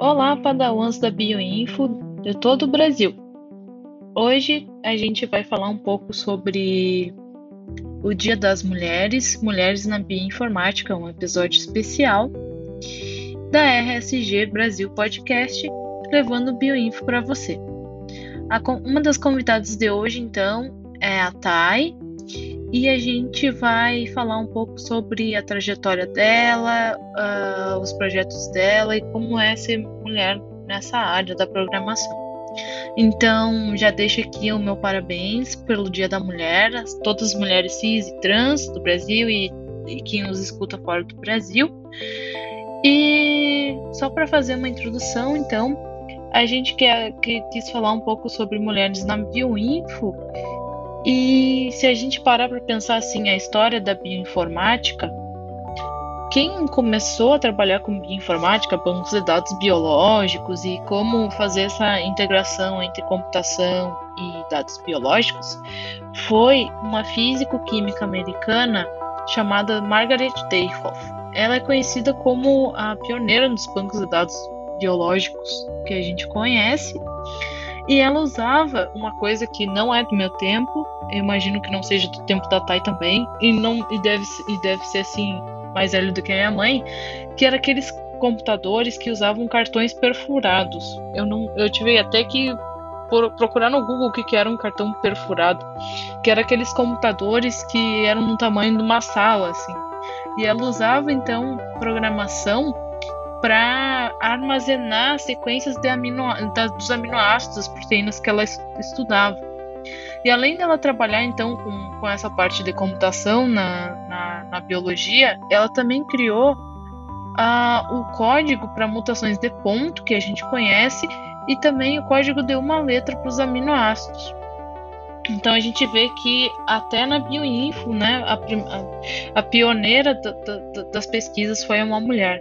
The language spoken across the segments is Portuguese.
Olá, padawans da Bioinfo de todo o Brasil. Hoje a gente vai falar um pouco sobre o Dia das Mulheres, Mulheres na Bioinformática, um episódio especial da RSG Brasil Podcast, levando Bioinfo para você. uma das convidadas de hoje, então, é a Thay, e a gente vai falar um pouco sobre a trajetória dela, uh, os projetos dela e como é ser mulher nessa área da programação. Então, já deixo aqui o meu parabéns pelo Dia da Mulher, a todas as mulheres cis e trans do Brasil e, e quem nos escuta fora do Brasil. E só para fazer uma introdução, então, a gente quer, que quis falar um pouco sobre mulheres na Bioinfo e se a gente parar para pensar assim, a história da bioinformática, quem começou a trabalhar com bioinformática, bancos de dados biológicos e como fazer essa integração entre computação e dados biológicos, foi uma físico-química americana chamada Margaret Dayhoff. Ela é conhecida como a pioneira nos bancos de dados biológicos que a gente conhece e ela usava uma coisa que não é do meu tempo, eu imagino que não seja do tempo da Thay também, e não e deve, e deve ser assim mais velho do que a minha mãe, que era aqueles computadores que usavam cartões perfurados. Eu não, eu tive até que procurar no Google o que, que era um cartão perfurado, que era aqueles computadores que eram no tamanho de uma sala, assim. E ela usava então programação para armazenar sequências de amino, da, dos aminoácidos proteínas que ela estudava. E além dela trabalhar então com, com essa parte de computação na, na, na biologia, ela também criou uh, o código para mutações de ponto que a gente conhece e também o código de uma letra para os aminoácidos. Então a gente vê que até na bioinfo, né, a, a, pioneira da, da, das pesquisas foi uma mulher.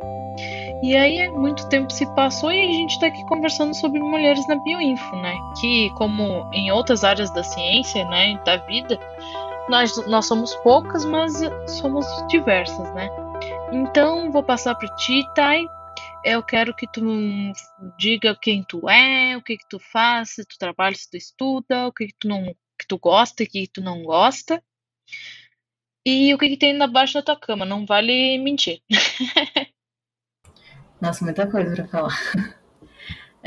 E aí muito tempo se passou e a gente está aqui conversando sobre mulheres na bioinfo, né? Que como em outras áreas da ciência, né, da vida, nós, nós somos poucas, mas somos diversas, né? Então vou passar para ti, Thay. Eu quero que tu diga quem tu é, o que que tu faz, se tu trabalha, se tu estuda, o que que tu não que tu gosta e o que, que tu não gosta. E o que, que tem debaixo da tua cama, não vale mentir. Nossa, muita coisa para falar.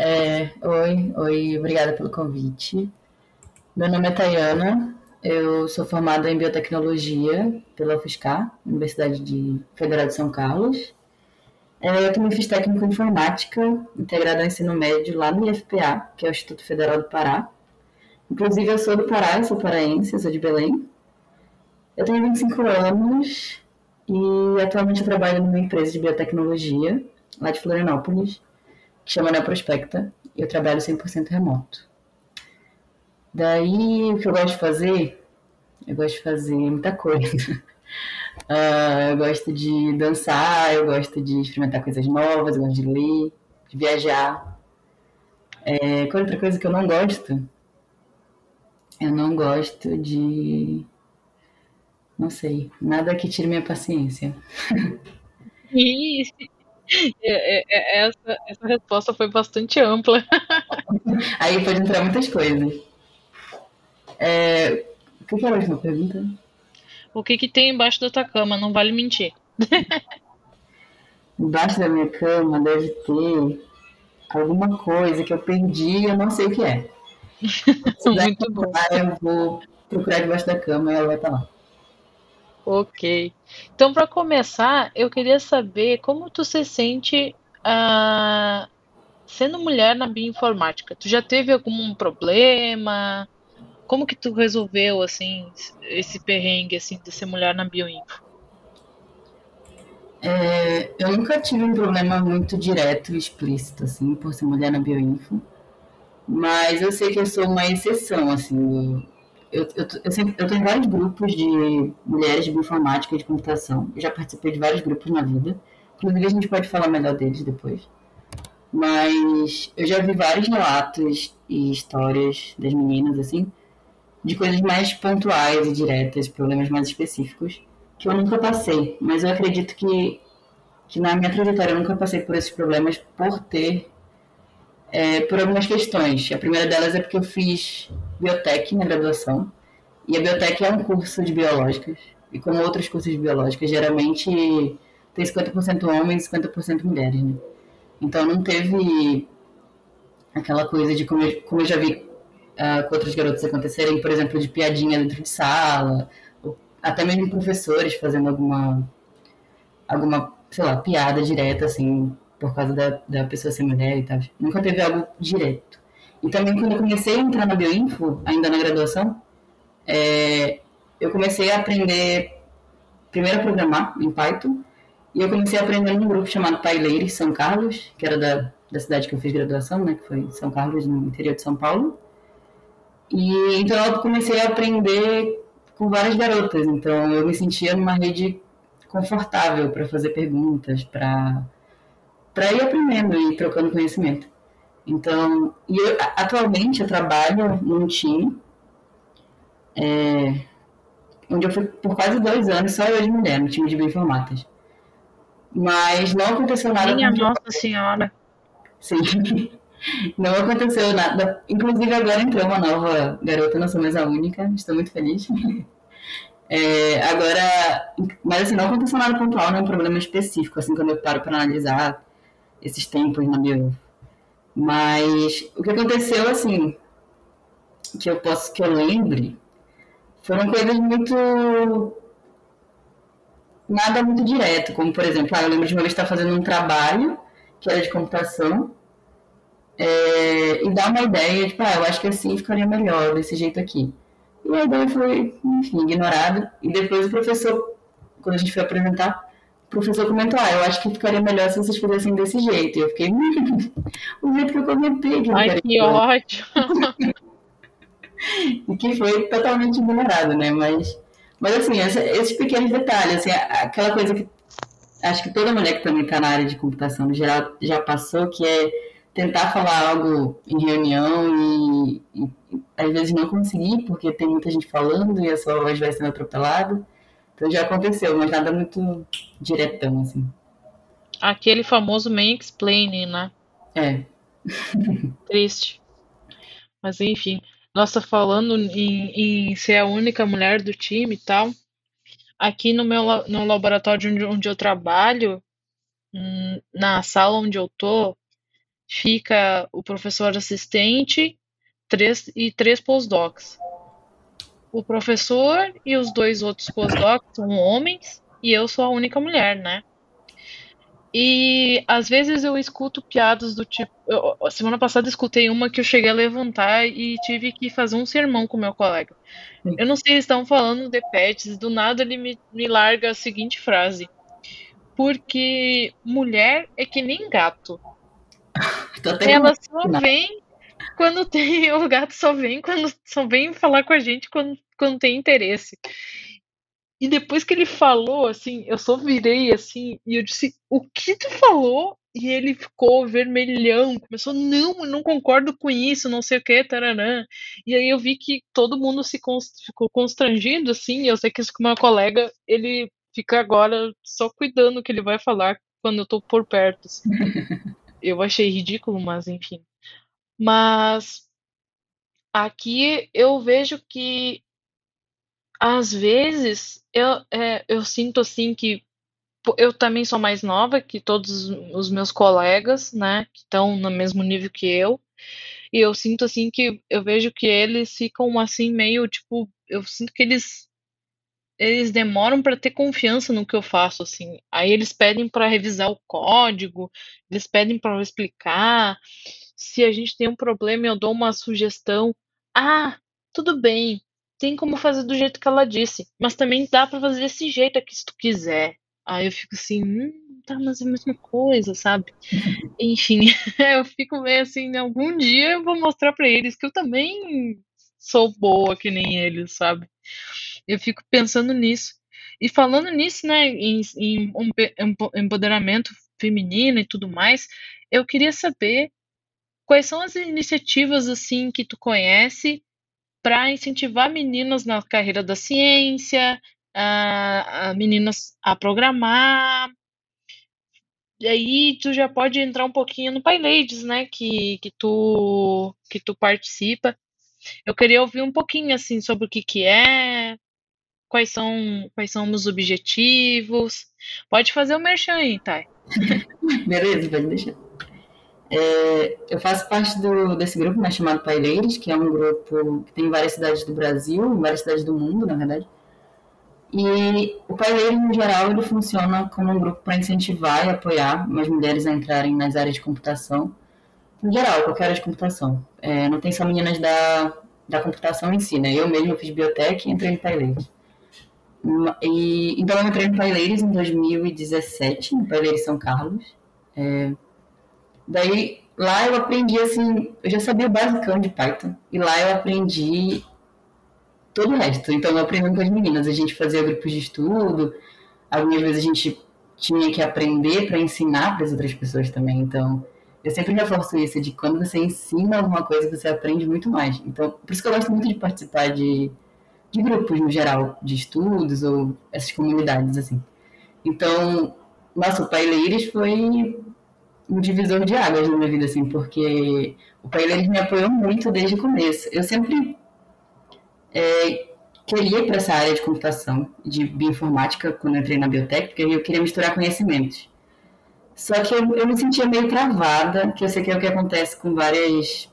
É, oi, oi, obrigada pelo convite. Meu nome é Tayana, eu sou formada em biotecnologia pela UFSCar, Universidade de Federal de São Carlos. É, eu também fiz técnico em informática, integrada ao ensino médio lá no IFPA, que é o Instituto Federal do Pará. Inclusive, eu sou do Pará, sou paraense, sou de Belém. Eu tenho 25 anos e atualmente eu trabalho numa empresa de biotecnologia lá de Florianópolis, que chama Neoprospecta, e eu trabalho 100% remoto. Daí, o que eu gosto de fazer? Eu gosto de fazer muita coisa. Uh, eu gosto de dançar, eu gosto de experimentar coisas novas, eu gosto de ler, de viajar. É, qual outra coisa que eu não gosto? Eu não gosto de. Não sei, nada que tire minha paciência. Isso. É, é, é, essa, essa resposta foi bastante ampla. Aí pode entrar muitas coisas. É, o que era a última pergunta? O que, que tem embaixo da tua cama? Não vale mentir. embaixo da minha cama deve ter alguma coisa que eu perdi e eu não sei o que é. Muito bom. Eu vou procurar debaixo da cama e ela vai estar lá. Ok. Então, para começar, eu queria saber como tu se sente uh, sendo mulher na bioinformática. Tu já teve algum problema? Como que tu resolveu assim esse perrengue assim de ser mulher na bioinfo? É, eu nunca tive um problema muito direto explícito assim por ser mulher na bioinfo, mas eu sei que eu sou uma exceção assim eu, eu, eu, sempre, eu tenho vários grupos de mulheres de bioinformática e de computação. Eu já participei de vários grupos na vida. Inclusive, a gente pode falar melhor deles depois. Mas eu já vi vários relatos e histórias das meninas, assim, de coisas mais pontuais e diretas, problemas mais específicos, que eu nunca passei. Mas eu acredito que, que na minha trajetória eu nunca passei por esses problemas por ter é, por algumas questões. A primeira delas é porque eu fiz biotech na graduação, e a biotech é um curso de biológicas, e como outros cursos de biológicas, geralmente tem 50% homens e 50% mulheres, né? Então não teve aquela coisa de como eu, como eu já vi uh, com outros garotos acontecerem, por exemplo, de piadinha dentro de sala, ou até mesmo professores fazendo alguma, alguma, sei lá, piada direta, assim, por causa da, da pessoa ser mulher e tal. Nunca teve algo direto. E também quando eu comecei a entrar na Bioinfo, ainda na graduação, é, eu comecei a aprender primeiro a programar em Python, e eu comecei a aprender num grupo chamado Paileires São Carlos, que era da, da cidade que eu fiz graduação, né, que foi São Carlos, no interior de São Paulo. E então eu comecei a aprender com várias garotas, então eu me sentia numa rede confortável para fazer perguntas, para para ir aprendendo e trocando conhecimento. Então, e eu, atualmente eu trabalho num time é, onde eu fui por quase dois anos só eu de mulher, no time de bioinformáticas. Mas não aconteceu nada. Minha Nossa Senhora. Sim. Não aconteceu nada. Inclusive, agora entrou uma nova garota, não sou mais a única, estou muito feliz. É, agora, mas assim, não aconteceu nada pontual, não é um problema específico, assim, quando eu paro para analisar esses tempos na bio. Mas o que aconteceu, assim, que eu posso que eu lembre, foram coisas muito nada muito direto, como por exemplo, ah, eu lembro de uma vez estar fazendo um trabalho que era de computação é, e dar uma ideia, tipo, ah, eu acho que assim ficaria melhor, desse jeito aqui. E a ideia foi, enfim, ignorada. E depois o professor, quando a gente foi apresentar, professor comentou, ah, eu acho que ficaria melhor se vocês fizessem desse jeito. E eu fiquei, hum, o jeito que eu comentei. Que Ai, que ótimo! e que foi totalmente ignorado, né? Mas mas assim, essa, esses pequenos detalhes, assim, aquela coisa que acho que toda mulher que também está na área de computação no geral já passou, que é tentar falar algo em reunião e, e, às vezes não conseguir, porque tem muita gente falando e a sua voz vai sendo atropelada. Então já aconteceu, mas nada muito diretão, assim. Aquele famoso main explaining, né? É. Triste. Mas enfim. Nossa, falando em, em ser a única mulher do time e tal, aqui no meu no laboratório onde, onde eu trabalho, hum, na sala onde eu tô, fica o professor assistente três, e três postdocs. O professor e os dois outros postdocs são homens e eu sou a única mulher, né? E às vezes eu escuto piadas do tipo. Eu, semana passada escutei uma que eu cheguei a levantar e tive que fazer um sermão com meu colega. Eu não sei se estão falando de pets, do nada ele me, me larga a seguinte frase. Porque mulher é que nem gato. Ela só vem quando tem. O gato só vem quando só vem falar com a gente quando, quando tem interesse. E depois que ele falou, assim, eu só virei assim e eu disse: O que tu falou? E ele ficou vermelhão, começou: Não, eu não concordo com isso, não sei o que, taranã. E aí eu vi que todo mundo se const... ficou constrangido, assim. eu sei que isso com meu colega, ele fica agora só cuidando que ele vai falar quando eu tô por perto. Assim. eu achei ridículo, mas enfim. Mas aqui eu vejo que às vezes eu, é, eu sinto assim que eu também sou mais nova que todos os meus colegas, né, que estão no mesmo nível que eu. E eu sinto assim que eu vejo que eles ficam assim meio tipo, eu sinto que eles eles demoram para ter confiança no que eu faço assim. Aí eles pedem para revisar o código, eles pedem para eu explicar. Se a gente tem um problema, eu dou uma sugestão. Ah, tudo bem tem como fazer do jeito que ela disse, mas também dá para fazer desse jeito aqui se tu quiser. Aí eu fico assim, hum, tá, mas é a mesma coisa, sabe? Enfim, eu fico meio assim, algum dia eu vou mostrar para eles que eu também sou boa que nem eles, sabe? Eu fico pensando nisso. E falando nisso, né, em, em empoderamento feminino e tudo mais, eu queria saber quais são as iniciativas assim que tu conhece para incentivar meninas na carreira da ciência, a, a meninas a programar, aí tu já pode entrar um pouquinho no PyLadies, né? Que, que, tu, que tu participa. Eu queria ouvir um pouquinho assim sobre o que, que é, quais são, quais são os objetivos. Pode fazer o merchan aí, Thay. Beleza, pode deixar. É, eu faço parte do, desse grupo né, chamado Paileiros, que é um grupo que tem em várias cidades do Brasil, em várias cidades do mundo, na verdade. E o Paileiros, no geral, ele funciona como um grupo para incentivar e apoiar as mulheres a entrarem nas áreas de computação. No geral, qualquer área de computação. É, não tem só meninas da, da computação em si, né? Eu mesmo fiz biotech e entrei no Paileiros. E, então eu entrei no Paileiros em 2017, no Paileiros São Carlos. É, Daí lá eu aprendi assim, eu já sabia o basicão de Python. E lá eu aprendi todo o resto. Então eu aprendi com as meninas, a gente fazia grupos de estudo, algumas vezes a gente tinha que aprender para ensinar para as outras pessoas também. Então eu sempre reforço isso de quando você ensina alguma coisa, você aprende muito mais. Então, por isso que eu gosto muito de participar de, de grupos no geral, de estudos ou essas comunidades assim. Então, nossa, o Paileiros foi um divisor de águas na minha vida, assim, porque o Paile me apoiou muito desde o começo. Eu sempre é, queria ir para essa área de computação, de bioinformática, quando entrei na biotech, porque eu queria misturar conhecimentos. Só que eu, eu me sentia meio travada, que eu sei que é o que acontece com várias,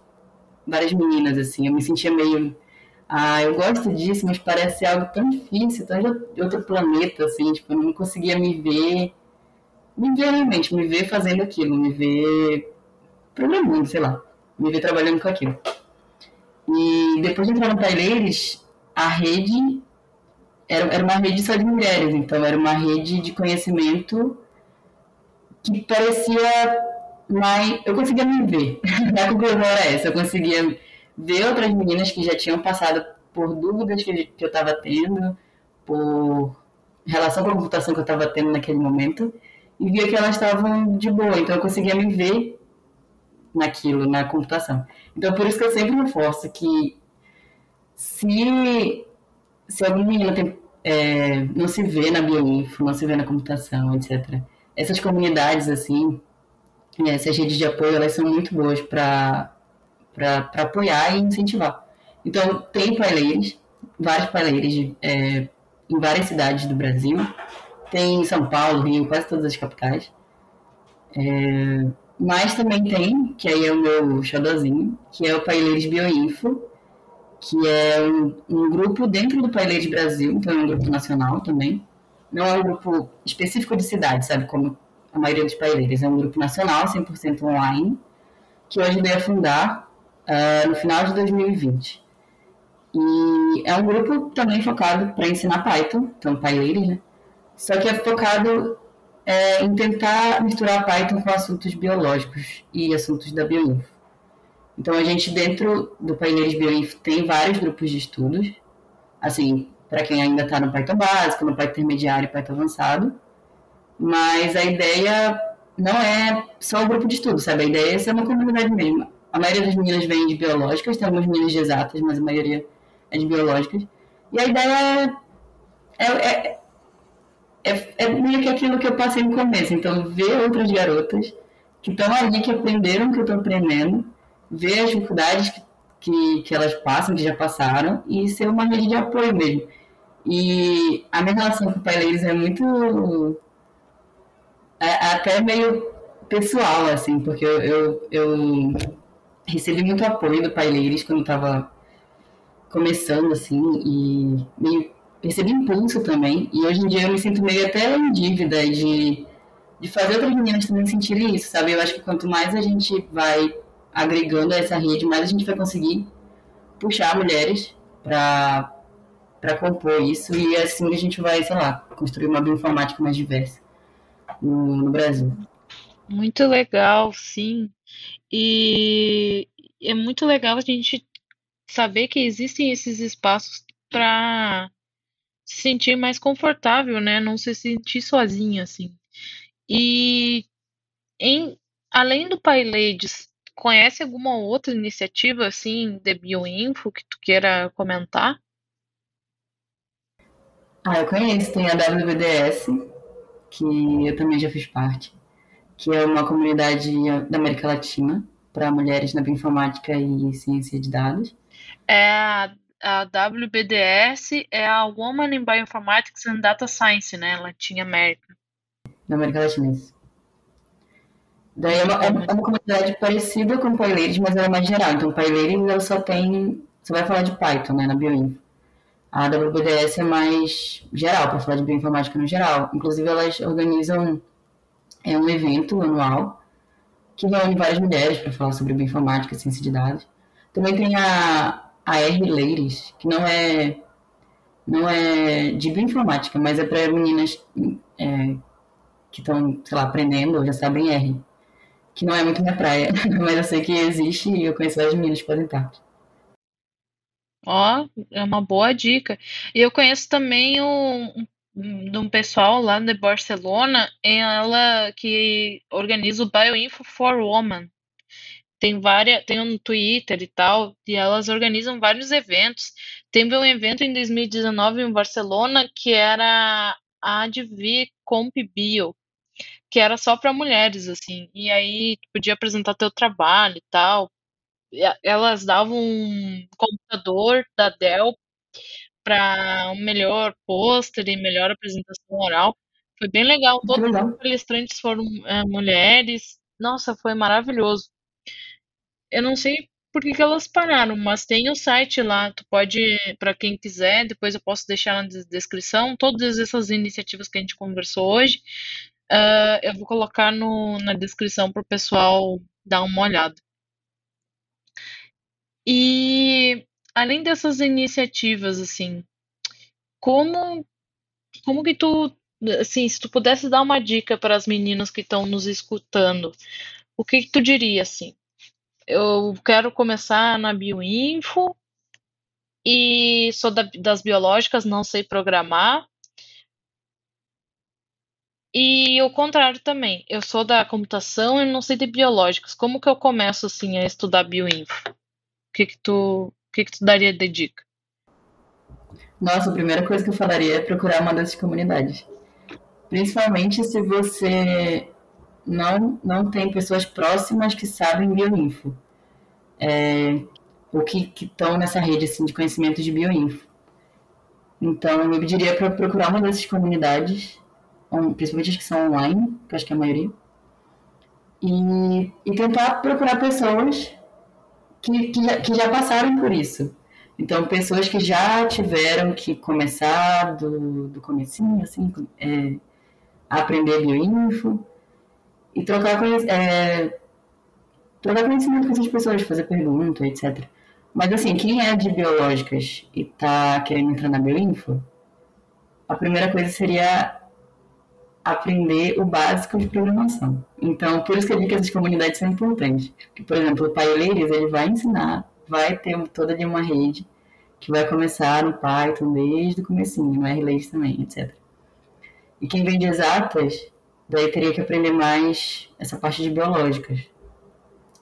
várias meninas, assim. Eu me sentia meio ah, eu gosto disso, mas parece algo tão difícil, tão de outro planeta, assim, tipo, eu não conseguia me ver me ver realmente, me ver fazendo aquilo, me ver programando, sei lá, me ver trabalhando com aquilo. E depois de entrar no Taileiros, a rede era, era uma rede só de mulheres, então era uma rede de conhecimento que parecia mais. Eu conseguia me ver. A conclusão era essa, eu conseguia ver outras meninas que já tinham passado por dúvidas que, que eu estava tendo, por relação com a computação que eu estava tendo naquele momento, e via que elas estavam de boa, então eu conseguia me ver naquilo, na computação. Então, por isso que eu sempre reforço que se, se algum menino tem, é, não se vê na bioinfo, não se vê na computação, etc., essas comunidades, assim, é, essas redes de apoio, elas são muito boas para apoiar e incentivar. Então, tem paileiros, vários paileiros é, em várias cidades do Brasil, tem São Paulo, Rio, quase todas as capitais. É, mas também tem, que aí é o meu xodózinho, que é o Paileiros Bioinfo, que é um, um, grupo dentro do Paileiros Brasil, então é um grupo nacional também. Não é um grupo específico de cidade, sabe, como a maioria dos paileiros. É um grupo nacional, 100% online, que eu ajudei a fundar uh, no final de 2020. E é um grupo também focado para ensinar Python, então paileiros, né? Só que é focado é, em tentar misturar Python com assuntos biológicos e assuntos da bioinfo. Então a gente dentro do painel de bioinfo tem vários grupos de estudos, assim, para quem ainda está no Python básico, no Python intermediário e Python avançado. Mas a ideia não é só o grupo de estudo, sabe? A ideia é ser uma comunidade mesmo. A maioria das meninas vem de biológicas, tem algumas meninas de exatas, mas a maioria é de biológicas. E a ideia é, é, é é, é meio que aquilo que eu passei no começo. Então, ver outras garotas que estão ali, que aprenderam o que eu estou aprendendo, ver as dificuldades que, que, que, elas passam, que já passaram, e ser uma rede de apoio mesmo. E a minha relação com o Pai é muito. É, até meio pessoal, assim, porque eu, eu, eu recebi muito apoio do Pai Leiros quando estava começando, assim, e meio percebi impulso também. E hoje em dia eu me sinto meio até em dívida de, de fazer outras meninas também sentirem isso, sabe? Eu acho que quanto mais a gente vai agregando essa rede, mais a gente vai conseguir puxar mulheres para para compor isso e assim a gente vai, sei lá, construir uma bioinformática mais diversa no, no Brasil. Muito legal, sim. E é muito legal a gente saber que existem esses espaços para se sentir mais confortável, né? Não se sentir sozinha, assim. E em, além do PyLadies, conhece alguma outra iniciativa, assim, de Bioinfo que tu queira comentar? Ah, eu conheço. Tem a WBDS, que eu também já fiz parte. que é uma comunidade da América Latina para mulheres na bioinformática e ciência de dados. É a, a WBDS é a Woman in Bioinformatics and Data Science, né? Latin América. Na América Latina, isso. Daí é uma, é uma comunidade parecida com o PyLadies, mas ela é mais geral. Então, PyLadies ela só tem. Você vai falar de Python, né, na Bioinfo. A WBDS é mais geral, para falar de bioinformática no geral. Inclusive, elas organizam é um evento anual que reúne várias mulheres para falar sobre bioinformática e ciência de dados. Também tem a, a R Ladies, que não é, não é de bioinformática, mas é para meninas é, que estão, sei lá, aprendendo ou já sabem R. Que não é muito minha praia, mas eu sei que existe e eu conheço várias meninas que fazem parte. Ó, é uma boa dica. E eu conheço também um, de um pessoal lá de Barcelona, ela que organiza o Bioinfo for Women. Tem várias, tem um Twitter e tal, e elas organizam vários eventos. Teve um evento em 2019 em Barcelona que era a Advi Comp Bio, que era só para mulheres, assim. E aí podia apresentar teu trabalho e tal. Elas davam um computador da Dell para um melhor pôster e melhor apresentação oral. Foi bem legal. Todos os palestrantes foram é, mulheres. Nossa, foi maravilhoso. Eu não sei por que, que elas pararam, mas tem o site lá. Tu pode, para quem quiser, depois eu posso deixar na descrição todas essas iniciativas que a gente conversou hoje. Uh, eu vou colocar no, na descrição para o pessoal dar uma olhada. E além dessas iniciativas, assim, como como que tu, assim, se tu pudesse dar uma dica para as meninas que estão nos escutando, o que, que tu diria, assim? Eu quero começar na bioinfo e sou da, das biológicas, não sei programar. E o contrário também, eu sou da computação e não sei de biológicas. Como que eu começo assim a estudar bioinfo? O que que tu que, que tu daria de dica? Nossa, a primeira coisa que eu falaria é procurar uma dessas comunidades. Principalmente se você não, não tem pessoas próximas que sabem bioinfo. É, que estão nessa rede assim, de conhecimento de bioinfo. Então, eu diria para procurar uma dessas comunidades, principalmente as que são online, que acho que é a maioria, e, e tentar procurar pessoas que, que, já, que já passaram por isso. Então, pessoas que já tiveram que começar do, do comecinho, assim, é, a aprender bioinfo e trocar, é, trocar conhecimento com essas pessoas, fazer perguntas, etc. Mas, assim, quem é de biológicas e está querendo entrar na bioinfo, a primeira coisa seria aprender o básico de programação. Então, por isso que eu digo que essas comunidades são importantes. Porque, por exemplo, o PyLadies, ele vai ensinar, vai ter toda de uma rede que vai começar no Python desde o comecinho, no RLadies também, etc. E quem vem de exatas, daí teria que aprender mais essa parte de biológicas.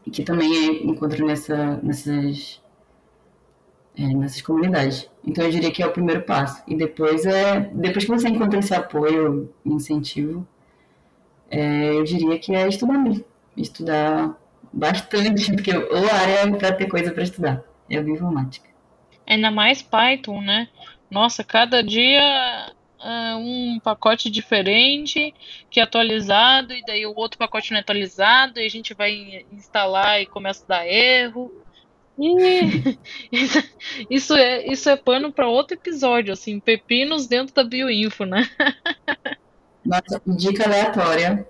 E que também é, encontro nessa, nessas é, nessas comunidades. Então eu diria que é o primeiro passo. E depois é depois que você encontra esse apoio, incentivo, é, eu diria que é estudar mesmo, estudar bastante, porque a área é para ter coisa para estudar, é bioinformática. Ainda mais Python, né? Nossa, cada dia é um pacote diferente que é atualizado e daí o outro pacote não é atualizado e a gente vai instalar e começa a dar erro. isso é, isso é pano para outro episódio, assim, pepinos dentro da bioinfo, né? Nossa, dica aleatória,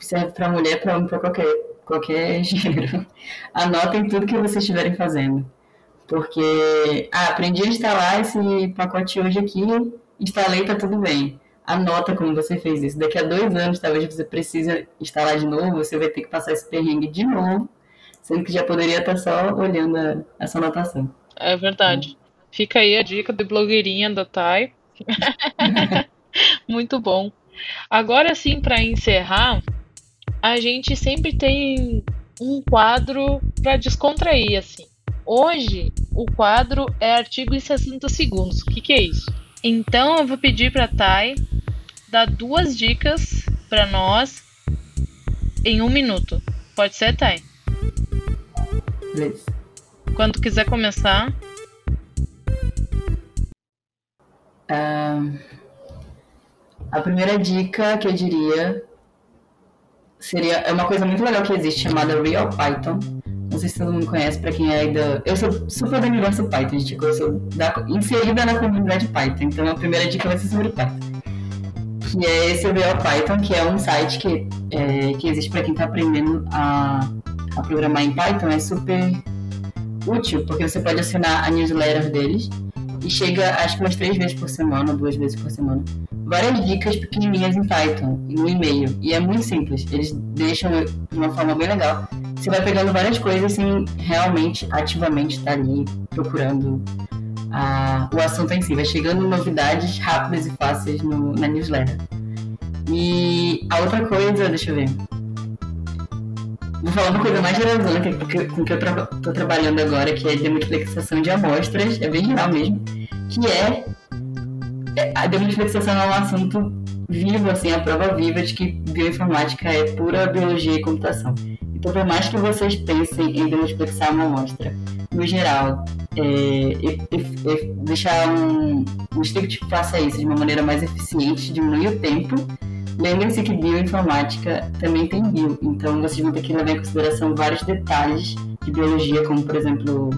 serve para mulher, para homem, para qualquer, qualquer gênero. Anotem tudo que vocês estiverem fazendo. Porque, ah, aprendi a instalar esse pacote hoje aqui, instalei, tá tudo bem. Anota como você fez isso. Daqui a dois anos, talvez você precise instalar de novo, você vai ter que passar esse perrengue de novo sendo que já poderia estar só olhando a, essa anotação. É verdade. Fica aí a dica de blogueirinha da Thay. Muito bom. Agora sim, para encerrar, a gente sempre tem um quadro para descontrair assim. Hoje o quadro é artigo em 60 segundos. O que, que é isso? Então eu vou pedir para Thay dar duas dicas para nós em um minuto. Pode ser, Thay? Beleza. Quando quiser começar. Uh, a primeira dica que eu diria seria é uma coisa muito legal que existe chamada Real Python. Não sei se todo mundo conhece, para quem é da. Eu sou super do universo Python, gente. Eu sou da... inserida na comunidade Python. Então a primeira dica vai ser sobre Python. Que é esse Real Python, que é um site que, é, que existe para quem está aprendendo a, a programar em Python. É super útil, porque você pode assinar a newsletter deles e chega acho que umas três vezes por semana, duas vezes por semana, várias dicas pequenininhas em Python no e-mail. E é muito simples, eles deixam de uma forma bem legal. Você vai pegando várias coisas sem realmente, ativamente estar ali procurando a, o assunto em si. Vai chegando novidades rápidas e fáceis no, na newsletter. E a outra coisa, deixa eu ver. Vou falar uma coisa mais geralzona com que eu tra tô trabalhando agora, que é demultiplicação de amostras, é bem geral mesmo, que é, é a demultiplicação é um assunto vivo, assim, a prova viva de que bioinformática é pura biologia e computação. Então, por mais que vocês pensem em demultiplicar uma amostra, no geral, é, deixar um, um script que faça isso de uma maneira mais eficiente, diminuir o tempo Lembre-se que bioinformática também tem bio, então vocês vão ter que levar em consideração vários detalhes de biologia, como por exemplo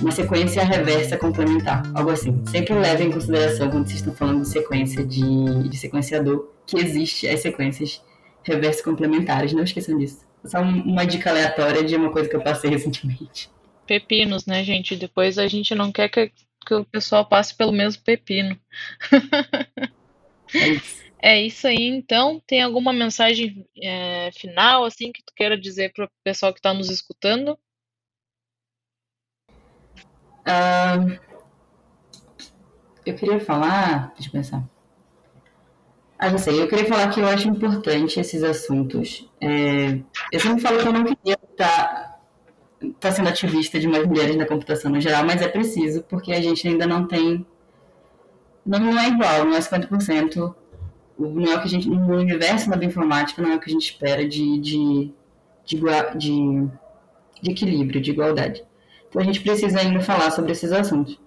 uma sequência reversa complementar, algo assim. Sempre leve em consideração quando vocês estão falando de sequência de, de sequenciador que existe as sequências reverso complementares. Não esqueçam disso. Só uma dica aleatória de uma coisa que eu passei recentemente. Pepinos, né, gente? Depois a gente não quer que, que o pessoal passe pelo mesmo pepino. É isso. É isso aí, então. Tem alguma mensagem é, final, assim, que tu queira dizer para o pessoal que está nos escutando? Uh, eu queria falar. Deixa eu pensar. Ah, já sei. Eu queria falar que eu acho importante esses assuntos. É, eu sempre falo que eu não queria estar tá, tá sendo ativista de mais mulheres na computação no geral, mas é preciso, porque a gente ainda não tem. Não é igual, não é 50% não é o que a gente, no universo da bioinformática, não é o que a gente espera de, de, de, de, de equilíbrio, de igualdade. Então a gente precisa ainda falar sobre esses assuntos.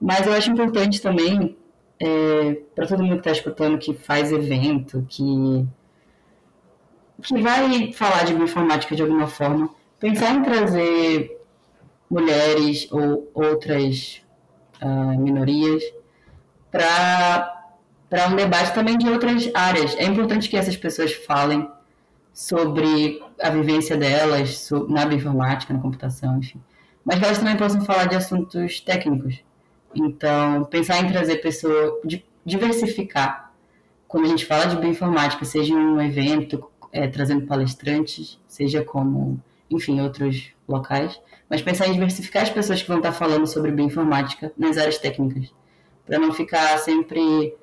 Mas eu acho importante também, é, para todo mundo que está escutando, que faz evento, que, que vai falar de bioinformática de alguma forma, pensar em trazer mulheres ou outras uh, minorias para um debate também de outras áreas. É importante que essas pessoas falem sobre a vivência delas na bioinformática, na computação, enfim. Mas que elas também possam falar de assuntos técnicos. Então, pensar em trazer pessoas, diversificar. Quando a gente fala de bioinformática, seja em um evento, é, trazendo palestrantes, seja como, enfim, outros locais, mas pensar em diversificar as pessoas que vão estar falando sobre bioinformática nas áreas técnicas, para não ficar sempre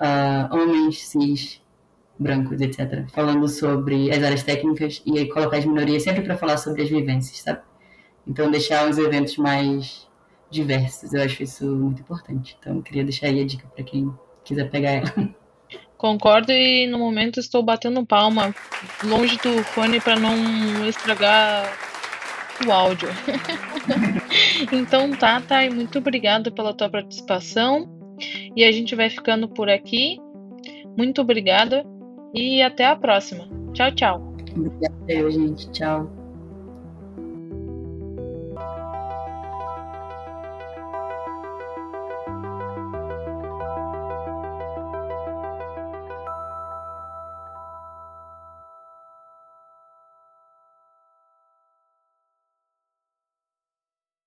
uh, homens cis, brancos, etc., falando sobre as áreas técnicas e aí colocar as minorias sempre para falar sobre as vivências, sabe? Então, deixar os eventos mais diversos, eu acho isso muito importante. Então, eu queria deixar aí a dica para quem quiser pegar ela. Concordo e no momento estou batendo palma longe do fone para não estragar o áudio. então tá, e muito obrigado pela tua participação. E a gente vai ficando por aqui. Muito obrigada e até a próxima. Tchau, tchau. Obrigada, gente. Tchau.